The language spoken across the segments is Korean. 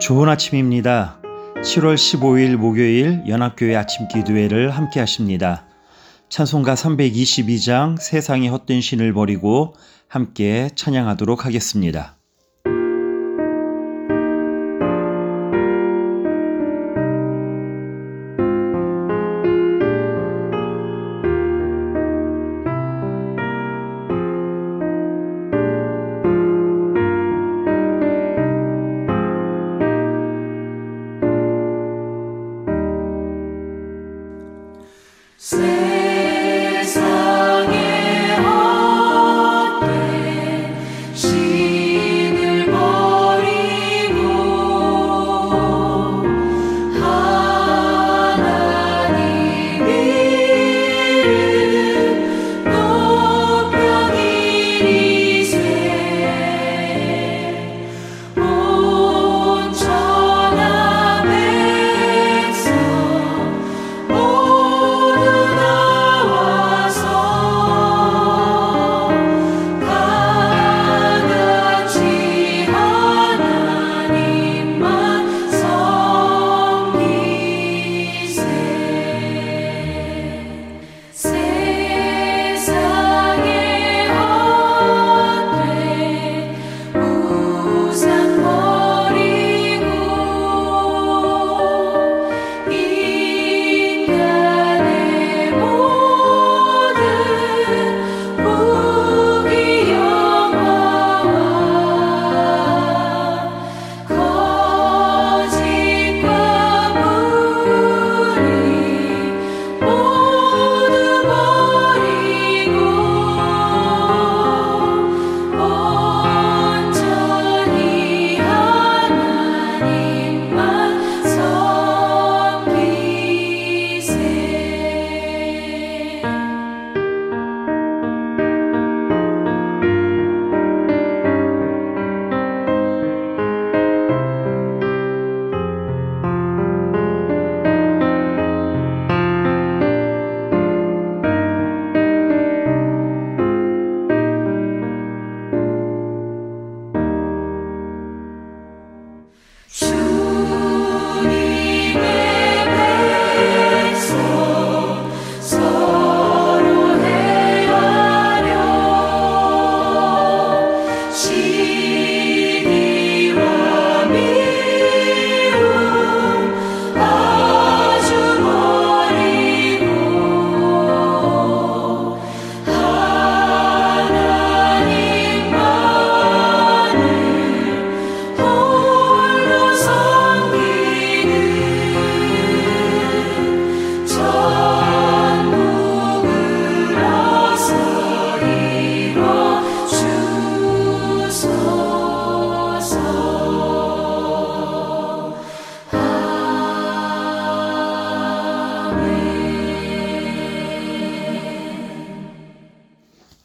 좋은 아침입니다. 7월 15일 목요일 연합교회 아침 기도회를 함께 하십니다. 찬송가 322장 세상의 헛된 신을 버리고 함께 찬양하도록 하겠습니다.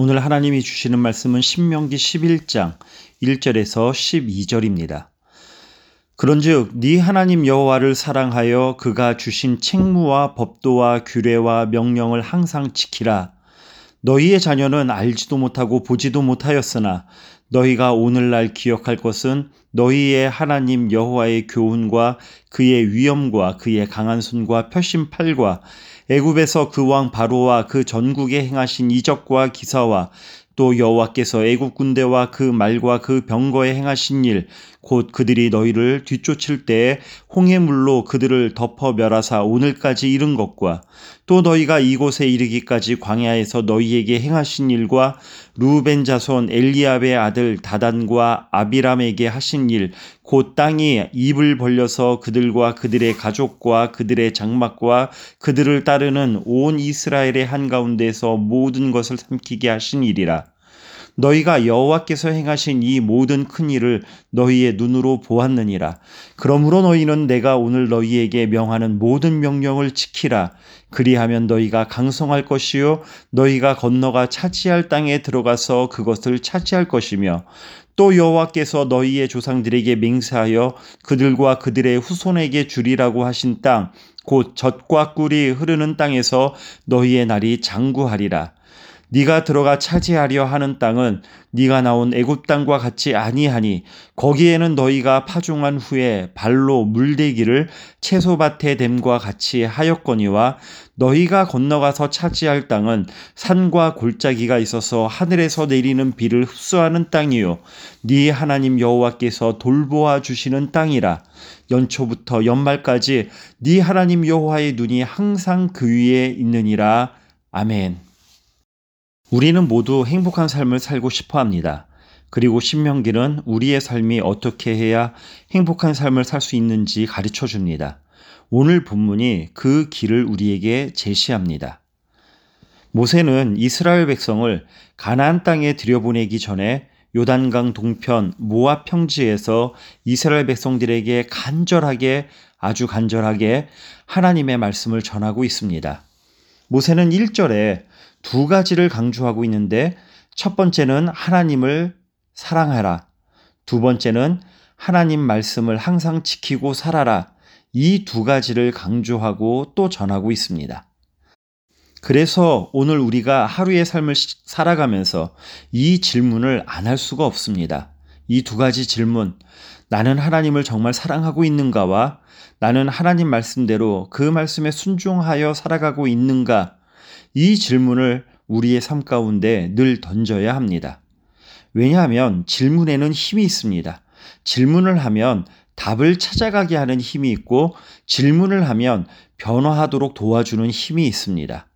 오늘 하나님이 주시는 말씀은 신명기 11장 1절에서 12절입니다. 그런즉 네 하나님 여호와를 사랑하여 그가 주신 책무와 법도와 규례와 명령을 항상 지키라. 너희의 자녀는 알지도 못하고 보지도 못하였으나 너희가 오늘날 기억할 것은 너희의 하나님 여호와의 교훈과 그의 위엄과 그의 강한 손과 펴신 팔과 애굽에서 그 왕 바로와 그 전국에 행하신 이적과 기사와 또 여호와께서 애굽 군대와 그 말과 그 병거에 행하신 일곧 그들이 너희를 뒤쫓을 때에 홍해물로 그들을 덮어 멸하사 오늘까지 이른 것과 또 너희가 이곳에 이르기까지 광야에서 너희에게 행하신 일과 루벤 자손 엘리압의 아들 다단과 아비람에게 하신 일 곧 땅이 입을 벌려서 그들과 그들의 가족과 그들의 장막과 그들을 따르는 온 이스라엘의 한가운데서 모든 것을 삼키게 하신 일이라 너희가 여호와께서 행하신 이 모든 큰 일을 너희의 눈으로 보았느니라. 그러므로 너희는 내가 오늘 너희에게 명하는 모든 명령을 지키라. 그리하면 너희가 강성할 것이요 너희가 건너가 차지할 땅에 들어가서 그것을 차지할 것이며 또 여호와께서 너희의 조상들에게 맹세하여 그들과 그들의 후손에게 주리라고 하신 땅 곧 젖과 꿀이 흐르는 땅에서 너희의 날이 장구하리라. 네가 들어가 차지하려 하는 땅은 네가 나온 애굽 땅과 같지 아니하니 거기에는 너희가 파종한 후에 발로 물대기를 채소밭에 댐과 같이 하였거니와 너희가 건너가서 차지할 땅은 산과 골짜기가 있어서 하늘에서 내리는 비를 흡수하는 땅이요. 네 하나님 여호와께서 돌보아 주시는 땅이라. 연초부터 연말까지 네 하나님 여호와의 눈이 항상 그 위에 있느니라. 아멘. 우리는 모두 행복한 삶을 살고 싶어 합니다. 그리고 신명기는 우리의 삶이 어떻게 해야 행복한 삶을 살 수 있는지 가르쳐 줍니다. 오늘 본문이 그 길을 우리에게 제시합니다. 모세는 이스라엘 백성을 가나안 땅에 들여보내기 전에 요단강 동편 모압 평지에서 이스라엘 백성들에게 간절하게 아주 간절하게 하나님의 말씀을 전하고 있습니다. 모세는 1절에 두 가지를 강조하고 있는데 첫 번째는 하나님을 사랑하라. 두 번째는 하나님 말씀을 항상 지키고 살아라. 이 두 가지를 강조하고 또 전하고 있습니다. 그래서 오늘 우리가 하루의 삶을 살아가면서 이 질문을 안 할 수가 없습니다. 이 두 가지 질문. 나는 하나님을 정말 사랑하고 있는가와 나는 하나님 말씀대로 그 말씀에 순종하여 살아가고 있는가? 이 질문을 우리의 삶 가운데 늘 던져야 합니다. 왜냐하면 질문에는 힘이 있습니다. 질문을 하면 답을 찾아가게 하는 힘이 있고 질문을 하면 변화하도록 도와주는 힘이 있습니다.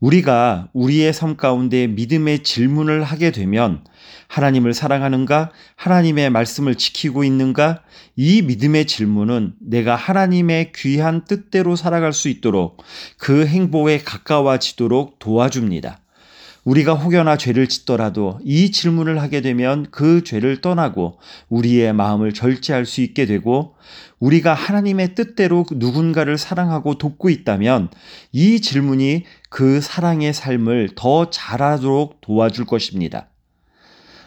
우리가 우리의 삶 가운데 믿음의 질문을 하게 되면 하나님을 사랑하는가? 하나님의 말씀을 지키고 있는가? 이 믿음의 질문은 내가 하나님의 귀한 뜻대로 살아갈 수 있도록 그 행복에 가까워지도록 도와줍니다. 우리가 혹여나 죄를 짓더라도 이 질문을 하게 되면 그 죄를 떠나고 우리의 마음을 절제할 수 있게 되고 우리가 하나님의 뜻대로 누군가를 사랑하고 돕고 있다면 이 질문이 그 사랑의 삶을 더 잘하도록 도와줄 것입니다.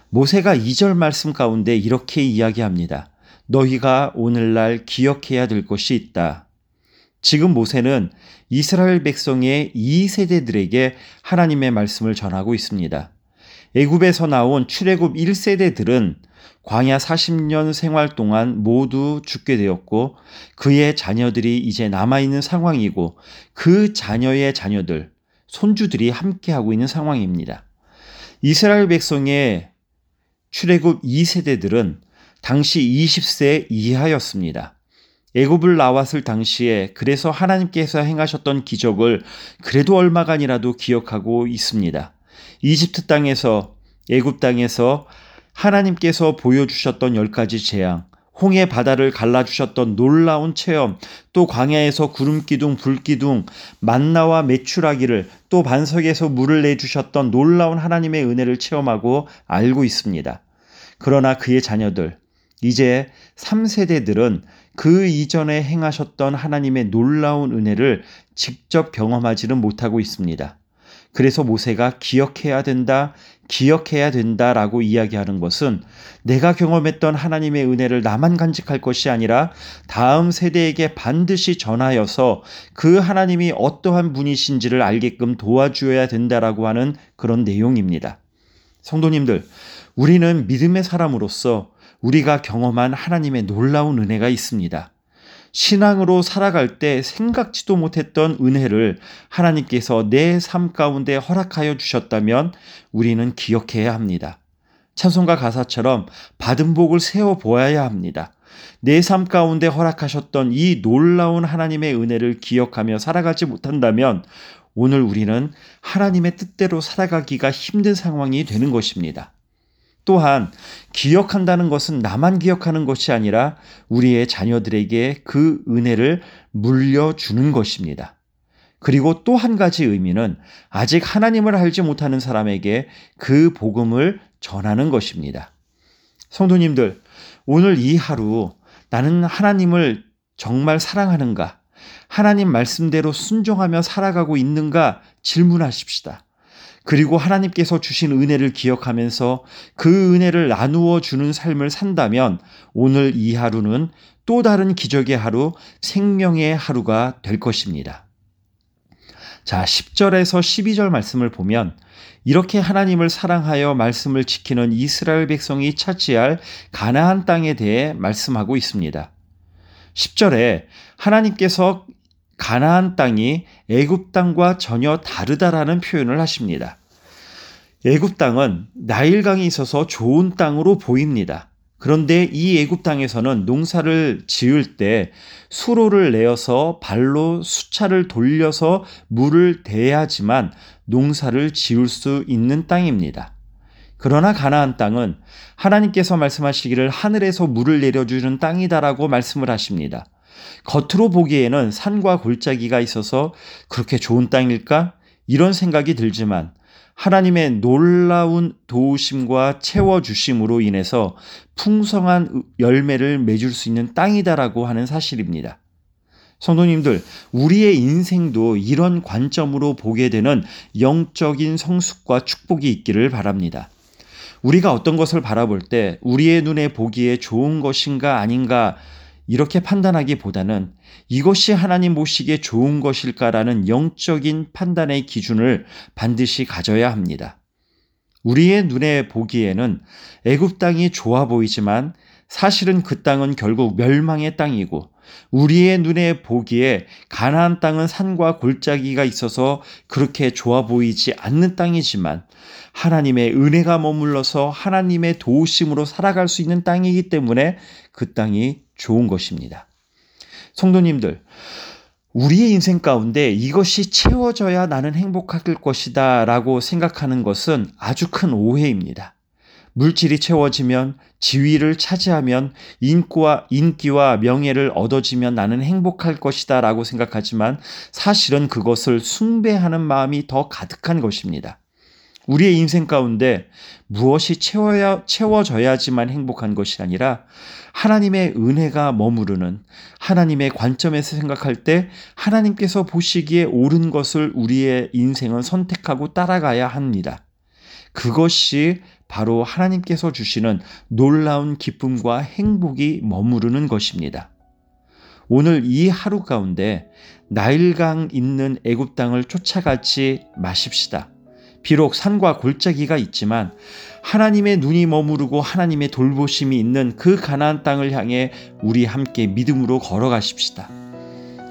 모세가 2절 말씀 가운데 이렇게 이야기합니다. 너희가 오늘날 기억해야 될 것이 있다. 지금 모세는 이스라엘 백성의 2세대들에게 하나님의 말씀을 전하고 있습니다. 애굽에서 나온 출애굽 1세대들은 광야 40년 생활 동안 모두 죽게 되었고 그의 자녀들이 이제 남아 있는 상황이고 그 자녀의 자녀들 손주들이 함께 하고 있는 상황입니다. 이스라엘 백성의 출애굽 2세대들은 당시 20세 이하였습니다. 애굽을 나왔을 당시에 그래서 하나님께서 행하셨던 기적을 그래도 얼마간이라도 기억하고 있습니다. 이집트 땅에서 애굽 땅에서 하나님께서 보여주셨던 열 가지 재앙, 홍해 바다를 갈라주셨던 놀라운 체험, 또 광야에서 구름 기둥, 불 기둥, 만나와 메추라기를 또 반석에서 물을 내주셨던 놀라운 하나님의 은혜를 체험하고 알고 있습니다. 그러나 그의 자녀들, 이제 3세대들은 그 이전에 행하셨던 하나님의 놀라운 은혜를 직접 경험하지는 못하고 있습니다. 그래서 모세가 기억해야 된다, 기억해야 된다라고 이야기하는 것은 내가 경험했던 하나님의 은혜를 나만 간직할 것이 아니라 다음 세대에게 반드시 전하여서 그 하나님이 어떠한 분이신지를 알게끔 도와주어야 된다라고 하는 그런 내용입니다. 성도님들, 우리는 믿음의 사람으로서 우리가 경험한 하나님의 놀라운 은혜가 있습니다. 신앙으로 살아갈 때 생각지도 못했던 은혜를 하나님께서 내 삶 가운데 허락하여 주셨다면 우리는 기억해야 합니다. 찬송가 가사처럼 받은 복을 세워 보아야 합니다. 내 삶 가운데 허락하셨던 이 놀라운 하나님의 은혜를 기억하며 살아가지 못한다면 오늘 우리는 하나님의 뜻대로 살아가기가 힘든 상황이 되는 것입니다. 또한 기억한다는 것은 나만 기억하는 것이 아니라 우리의 자녀들에게 그 은혜를 물려주는 것입니다. 그리고 또 한 가지 의미는 아직 하나님을 알지 못하는 사람에게 그 복음을 전하는 것입니다. 성도님들, 오늘 이 하루 나는 하나님을 정말 사랑하는가? 하나님 말씀대로 순종하며 살아가고 있는가? 질문하십시다. 그리고 하나님께서 주신 은혜를 기억하면서 그 은혜를 나누어 주는 삶을 산다면 오늘 이 하루는 또 다른 기적의 하루, 생명의 하루가 될 것입니다. 자, 10절에서 12절 말씀을 보면 이렇게 하나님을 사랑하여 말씀을 지키는 이스라엘 백성이 차지할 가나안 땅에 대해 말씀하고 있습니다. 10절에 하나님께서 가나안 땅이 애굽 땅과 전혀 다르다라는 표현을 하십니다. 애굽 땅은 나일 강이 있어서 좋은 땅으로 보입니다. 그런데 이 애굽 땅에서는 농사를 지을 때 수로를 내어서 발로 수차를 돌려서 물을 대야지만 농사를 지을 수 있는 땅입니다. 그러나 가나안 땅은 하나님께서 말씀하시기를 하늘에서 물을 내려주는 땅이다라고 말씀을 하십니다. 겉으로 보기에는 산과 골짜기가 있어서 그렇게 좋은 땅일까? 이런 생각이 들지만 하나님의 놀라운 도우심과 채워주심으로 인해서 풍성한 열매를 맺을 수 있는 땅이다라고 하는 사실입니다. 성도님들, 우리의 인생도 이런 관점으로 보게 되는 영적인 성숙과 축복이 있기를 바랍니다. 우리가 어떤 것을 바라볼 때 우리의 눈에 보기에 좋은 것인가 아닌가 이렇게 판단하기보다는 이것이 하나님 보시기에 좋은 것일까라는 영적인 판단의 기준을 반드시 가져야 합니다. 우리의 눈에 보기에는 애굽 땅이 좋아 보이지만 사실은 그 땅은 결국 멸망의 땅이고 우리의 눈에 보기에 가나안 땅은 산과 골짜기가 있어서 그렇게 좋아 보이지 않는 땅이지만 하나님의 은혜가 머물러서 하나님의 도우심으로 살아갈 수 있는 땅이기 때문에 그 땅이 좋은 것입니다. 성도님들, 우리의 인생 가운데 이것이 채워져야 나는 행복할 것이다 라고 생각하는 것은 아주 큰 오해입니다. 물질이 채워지면 지위를 차지하면 인기와, 인기와 명예를 얻어지면 나는 행복할 것이다 라고 생각하지만 사실은 그것을 숭배하는 마음이 더 가득한 것입니다. 우리의 인생 가운데 무엇이 채워야, 채워져야지만 행복한 것이 아니라 하나님의 은혜가 머무르는 하나님의 관점에서 생각할 때 하나님께서 보시기에 옳은 것을 우리의 인생은 선택하고 따라가야 합니다. 그것이 바로 하나님께서 주시는 놀라운 기쁨과 행복이 머무르는 것입니다. 오늘 이 하루 가운데 나일강 있는 애굽 땅을 쫓아가지 마십시다. 비록 산과 골짜기가 있지만 하나님의 눈이 머무르고 하나님의 돌보심이 있는 그 가나안 땅을 향해 우리 함께 믿음으로 걸어가십시다.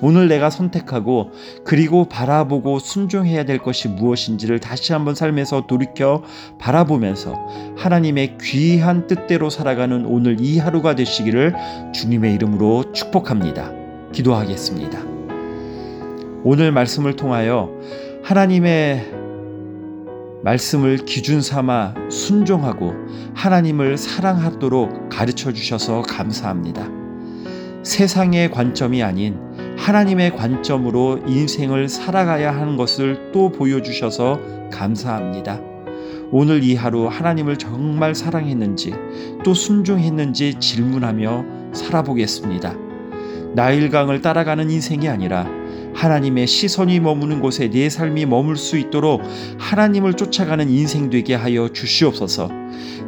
오늘 내가 선택하고 그리고 바라보고 순종해야 될 것이 무엇인지를 다시 한번 삶에서 돌이켜 바라보면서 하나님의 귀한 뜻대로 살아가는 오늘 이 하루가 되시기를 주님의 이름으로 축복합니다. 기도하겠습니다. 오늘 말씀을 통하여 하나님의 말씀을 기준 삼아 순종하고 하나님을 사랑하도록 가르쳐 주셔서 감사합니다. 세상의 관점이 아닌 하나님의 관점으로 인생을 살아가야 하는 것을 또 보여주셔서 감사합니다. 오늘 이 하루 하나님을 정말 사랑했는지 또 순종했는지 질문하며 살아보겠습니다. 나일강을 따라가는 인생이 아니라 하나님의 시선이 머무는 곳에 내 삶이 머물 수 있도록 하나님을 쫓아가는 인생 되게 하여 주시옵소서.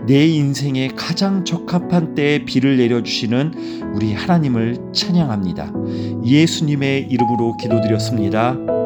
내 인생에 가장 적합한 때에 비를 내려주시는 우리 하나님을 찬양합니다. 예수님의 이름으로 기도드렸습니다.